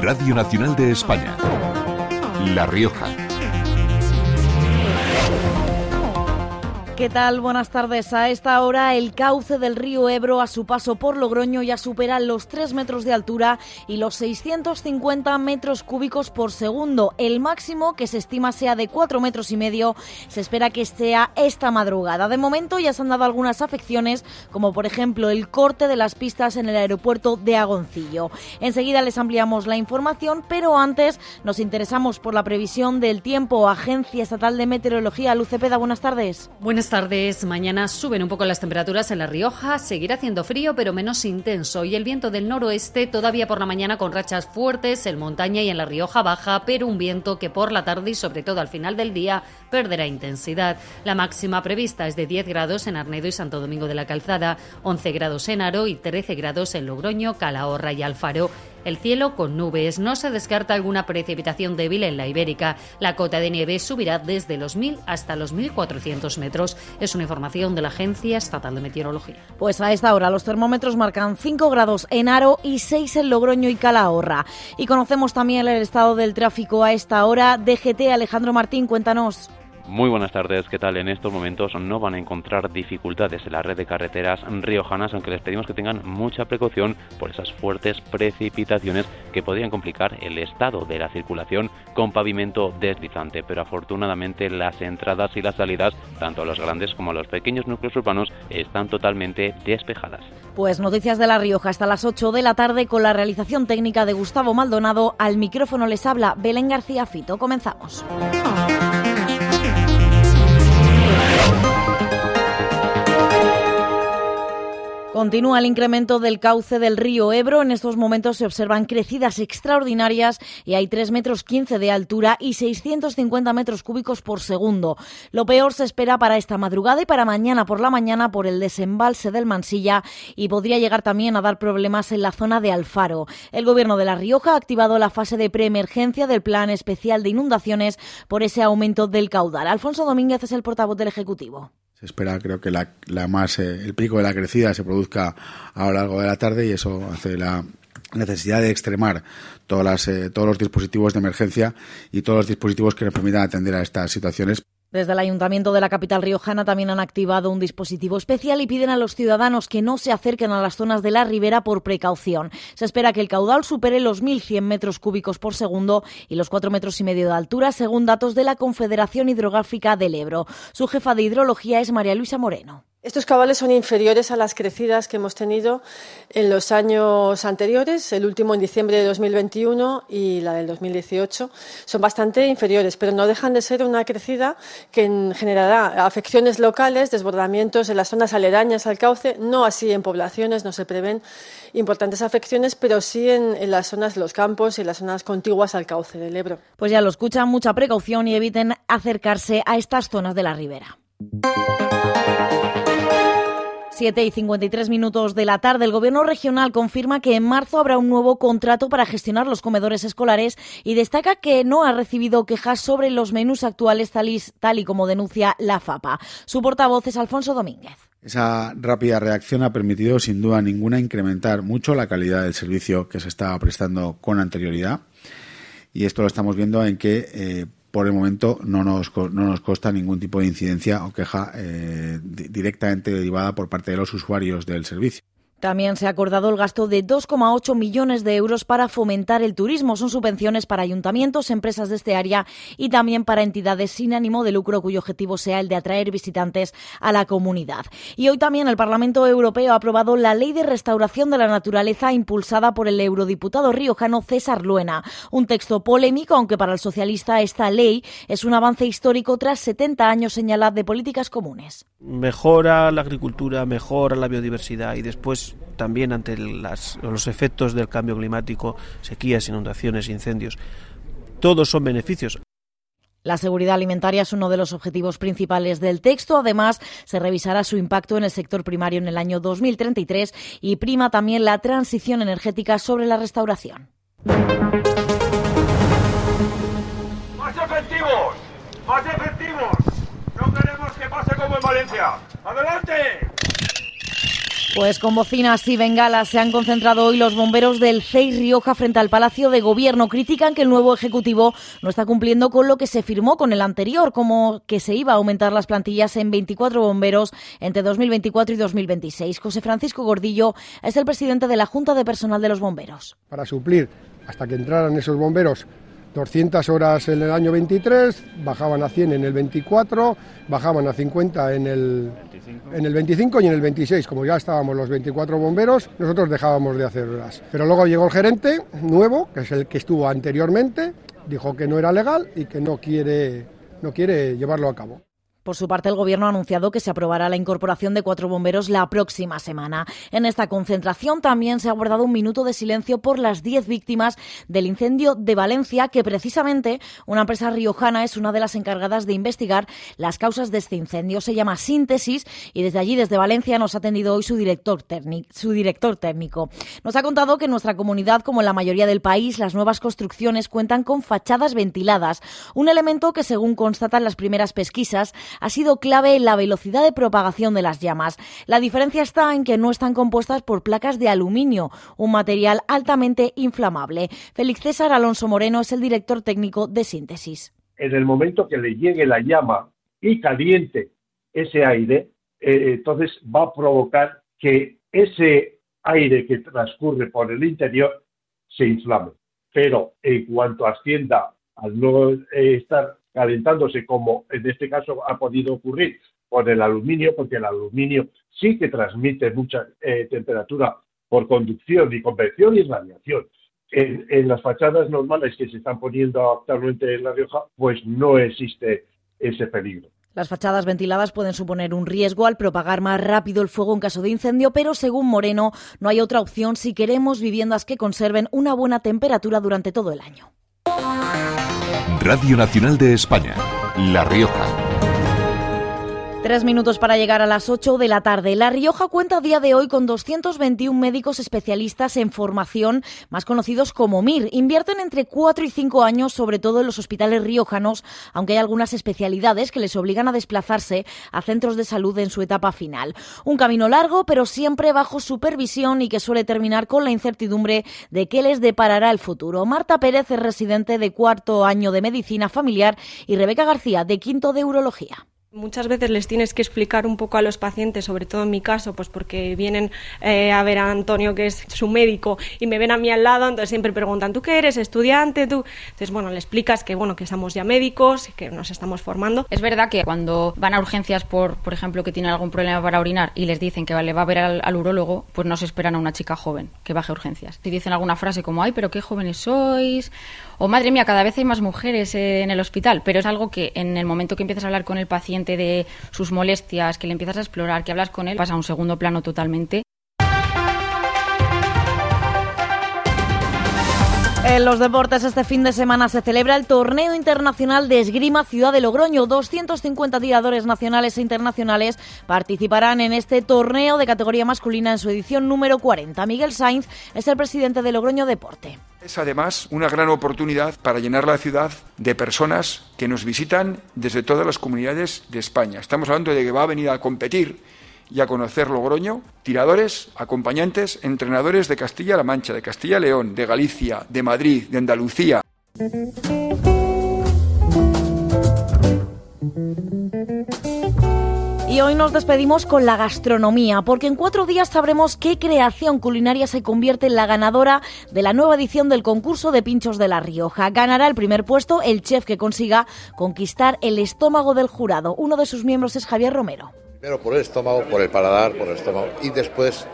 Radio Nacional de España. La Rioja. ¿Qué tal? Buenas tardes. A esta hora el cauce del río Ebro a su paso por Logroño ya supera los 3 metros de altura y los 650 metros cúbicos por segundo. El máximo, que se estima sea de 4 metros y medio, se espera que sea esta madrugada. De momento ya se han dado algunas afecciones, como por ejemplo el corte de las pistas en el aeropuerto de Agoncillo. Enseguida les ampliamos la información, pero antes nos interesamos por la previsión del tiempo. Agencia Estatal de Meteorología, Lucepeda, buenas tardes. Buenas tardes. Mañana suben un poco las temperaturas en La Rioja. Seguirá haciendo frío, pero menos intenso. Y el viento del noroeste todavía por la mañana con rachas fuertes en montaña y en La Rioja baja, pero un viento que por la tarde y sobre todo al final del día perderá intensidad. La máxima prevista es de 10 grados en Arnedo y Santo Domingo de la Calzada, 11 grados en Aro y 13 grados en Logroño, Calahorra y Alfaro. El cielo con nubes. No se descarta alguna precipitación débil en la Ibérica. La cota de nieve subirá desde los 1.000 hasta los 1.400 metros. Es una información de la Agencia Estatal de Meteorología. Pues a esta hora los termómetros marcan 5 grados en Aro y 6 en Logroño y Calahorra. Y conocemos también el estado del tráfico a esta hora. DGT Alejandro Martín, cuéntanos. Muy buenas tardes, ¿qué tal? En estos momentos no van a encontrar dificultades en la red de carreteras riojanas, aunque les pedimos que tengan mucha precaución por esas fuertes precipitaciones que podrían complicar el estado de la circulación con pavimento deslizante. Pero afortunadamente las entradas y las salidas, tanto a los grandes como a los pequeños núcleos urbanos, están totalmente despejadas. Pues noticias de La Rioja hasta las 8 de la tarde con la realización técnica de Gustavo Maldonado. Al micrófono les habla Belén García Fito. Comenzamos. Continúa el incremento del cauce del río Ebro. En estos momentos se observan crecidas extraordinarias y hay 3 metros 15 de altura y 650 metros cúbicos por segundo. Lo peor se espera para esta madrugada y para mañana por la mañana por el desembalse del Mansilla y podría llegar también a dar problemas en la zona de Alfaro. El Gobierno de La Rioja ha activado la fase de preemergencia del Plan Especial de Inundaciones por ese aumento del caudal. Alfonso Domínguez es el portavoz del Ejecutivo. Se espera, creo que la, la más, eh, el pico de la crecida se produzca a lo largo de la tarde y eso hace la necesidad de extremar todas las, eh, todos los dispositivos de emergencia y todos los dispositivos que nos permitan atender a estas situaciones. Desde el Ayuntamiento de la capital riojana también han activado un dispositivo especial y piden a los ciudadanos que no se acerquen a las zonas de la ribera por precaución. Se espera que el caudal supere los 1.100 metros cúbicos por segundo y los 4 metros y medio de altura, según datos de la Confederación Hidrográfica del Ebro. Su jefa de hidrología es María Luisa Moreno. Estos cabales son inferiores a las crecidas que hemos tenido en los años anteriores, el último en diciembre de 2021 y la del 2018. Son bastante inferiores, pero no dejan de ser una crecida que generará afecciones locales, desbordamientos en las zonas aledañas al cauce, no así en poblaciones, no se prevén importantes afecciones, pero sí en, las zonas de los campos y en las zonas contiguas al cauce del Ebro. Pues ya lo escuchan, mucha precaución y eviten acercarse a estas zonas de la ribera. 7 y 53 minutos de la tarde, el Gobierno regional confirma que en marzo habrá un nuevo contrato para gestionar los comedores escolares y destaca que no ha recibido quejas sobre los menús actuales tal y, tal y como denuncia la FAPA. Su portavoz es Alfonso Domínguez. Esa rápida reacción ha permitido, sin duda ninguna, incrementar mucho la calidad del servicio que se estaba prestando con anterioridad. Y esto lo estamos viendo en que eh, por el momento no nos, no nos consta ningún tipo de incidencia o queja eh, directamente derivada por parte de los usuarios del servicio. También se ha acordado el gasto de 2,8 millones de euros para fomentar el turismo. Son subvenciones para ayuntamientos, empresas de este área y también para entidades sin ánimo de lucro cuyo objetivo sea el de atraer visitantes a la comunidad. Y hoy también el Parlamento Europeo ha aprobado la Ley de Restauración de la Naturaleza impulsada por el eurodiputado riojano César Luena. Un texto polémico, aunque para el socialista esta ley es un avance histórico tras 70 años señalad de políticas comunes. Mejora la agricultura, mejora la biodiversidad y después también ante las, los efectos del cambio climático, sequías, inundaciones, incendios. Todos son beneficios. La seguridad alimentaria es uno de los objetivos principales del texto. Además, se revisará su impacto en el sector primario en el año 2033 y prima también la transición energética sobre la restauración. ¡Más efectivos! ¡Más efectivos! No queremos que pase como en Valencia. ¡Adelante! Pues con bocinas y bengalas se han concentrado hoy los bomberos del CEI Rioja frente al Palacio de Gobierno. Critican que el nuevo Ejecutivo no está cumpliendo con lo que se firmó con el anterior, como que se iba a aumentar las plantillas en 24 bomberos entre 2024 y 2026. José Francisco Gordillo es el presidente de la Junta de Personal de los Bomberos. Para suplir, hasta que entraran esos bomberos, 200 horas en el año 23, bajaban a 100 en el 24, bajaban a 50 en el, en el 25 y en el 26. Como ya estábamos los 24 bomberos, nosotros dejábamos de hacer horas. Pero luego llegó el gerente nuevo, que es el que estuvo anteriormente, dijo que no era legal y que no quiere, no quiere llevarlo a cabo. Por su parte, el Gobierno ha anunciado que se aprobará la incorporación de cuatro bomberos la próxima semana. En esta concentración también se ha guardado un minuto de silencio por las diez víctimas del incendio de Valencia, que precisamente una empresa riojana es una de las encargadas de investigar las causas de este incendio. Se llama Síntesis y desde allí, desde Valencia, nos ha atendido hoy su director, su técnico. Nos ha contado que en nuestra comunidad, como en la mayoría del país, las nuevas construcciones cuentan con fachadas ventiladas, un elemento que, según constatan las primeras pesquisas, ha sido clave en la velocidad de propagación de las llamas. La diferencia está en que no están compuestas por placas de aluminio, un material altamente inflamable. Félix César Alonso Moreno es el director técnico de Síntesis. En el momento que le llegue la llama y caliente ese aire, eh, entonces va a provocar que ese aire que transcurre por el interior se inflame. Pero en cuanto ascienda al no estar calentándose como en este caso ha podido ocurrir por el aluminio, porque el aluminio sí que transmite mucha eh, temperatura por conducción y convección y radiación. En, las fachadas normales que se están poniendo actualmente en La Rioja, pues no existe ese peligro. Las fachadas ventiladas pueden suponer un riesgo al propagar más rápido el fuego en caso de incendio, pero según Moreno no hay otra opción si queremos viviendas que conserven una buena temperatura durante todo el año. Radio Nacional de España, La Rioja. Tres minutos para llegar a las 8 de la tarde. La Rioja cuenta a día de hoy con 221 médicos especialistas en formación, más conocidos como MIR. Invierten entre 4 y 5 años, sobre todo en los hospitales riojanos, aunque hay algunas especialidades que les obligan a desplazarse a centros de salud en su etapa final. Un camino largo, pero siempre bajo supervisión y que suele terminar con la incertidumbre de qué les deparará el futuro. Marta Pérez es residente de cuarto año de medicina familiar y Rebeca García de quinto de urología. Muchas veces les tienes que explicar un poco a los pacientes, sobre todo en mi caso, pues porque vienen eh, a ver a Antonio, que es su médico, y me ven a mí al lado, entonces siempre preguntan, ¿tú qué eres? ¿Estudiante? ¿Tú? Entonces, bueno, le explicas que, bueno, que estamos ya médicos, que nos estamos formando. Es verdad que cuando van a urgencias por, por ejemplo, que tienen algún problema para orinar y les dicen que le va a ver al, al urólogo, pues no se esperan a una chica joven que baje a urgencias. Si dicen alguna frase como, ay, pero qué jóvenes sois, o madre mía, cada vez hay más mujeres en el hospital, pero es algo que en el momento que empiezas a hablar con el de sus molestias, que le empiezas a explorar, que hablas con él, pasa a un segundo plano totalmente. En los deportes este fin de semana se celebra el Torneo Internacional de Esgrima Ciudad de Logroño. 250 tiradores nacionales e internacionales participarán en este torneo de categoría masculina en su edición número 40. Miguel Sainz es el presidente de Logroño Deporte. Es además una gran oportunidad para llenar la ciudad de personas que nos visitan desde todas las comunidades de España. Estamos hablando de que va a venir a competir y a conocer Logroño tiradores, acompañantes, entrenadores de Castilla-La Mancha, de Castilla-León, de Galicia, de Madrid, de Andalucía. Y hoy nos despedimos con la gastronomía, porque en cuatro días sabremos qué creación culinaria se convierte en la ganadora de la nueva edición del concurso de pinchos de La Rioja. Ganará el primer puesto el chef que consiga conquistar el estómago del jurado. Uno de sus miembros es Javier Romero. Primero por el estómago, por el paladar, por el estómago y después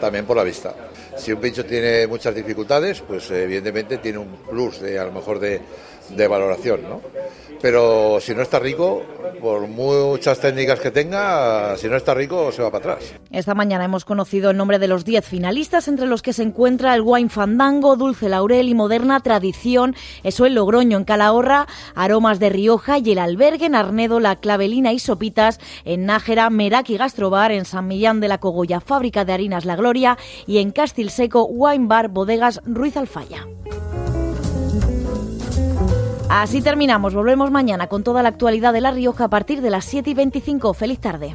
también por la vista. Si un pincho tiene muchas dificultades, pues evidentemente tiene un plus de a lo mejor de, de valoración, ¿no? pero si no está rico, por muchas técnicas que tenga, si no está rico se va para atrás. Esta mañana hemos conocido el nombre de los 10 finalistas, entre los que se encuentra el Wine Fandango, Dulce Laurel y Moderna Tradición, eso en Logroño, en Calahorra, Aromas de Rioja y el Albergue en Arnedo, La Clavelina y Sopitas, en Nájera, Meraki Gastrobar, en San Millán de la Cogolla, Fábrica de Harinas La Gloria y en Castilseco, Wine Bar, Bodegas Ruiz Alfaya. Así terminamos. Volvemos mañana con toda la actualidad de La Rioja a partir de las 7 y 25. Feliz tarde.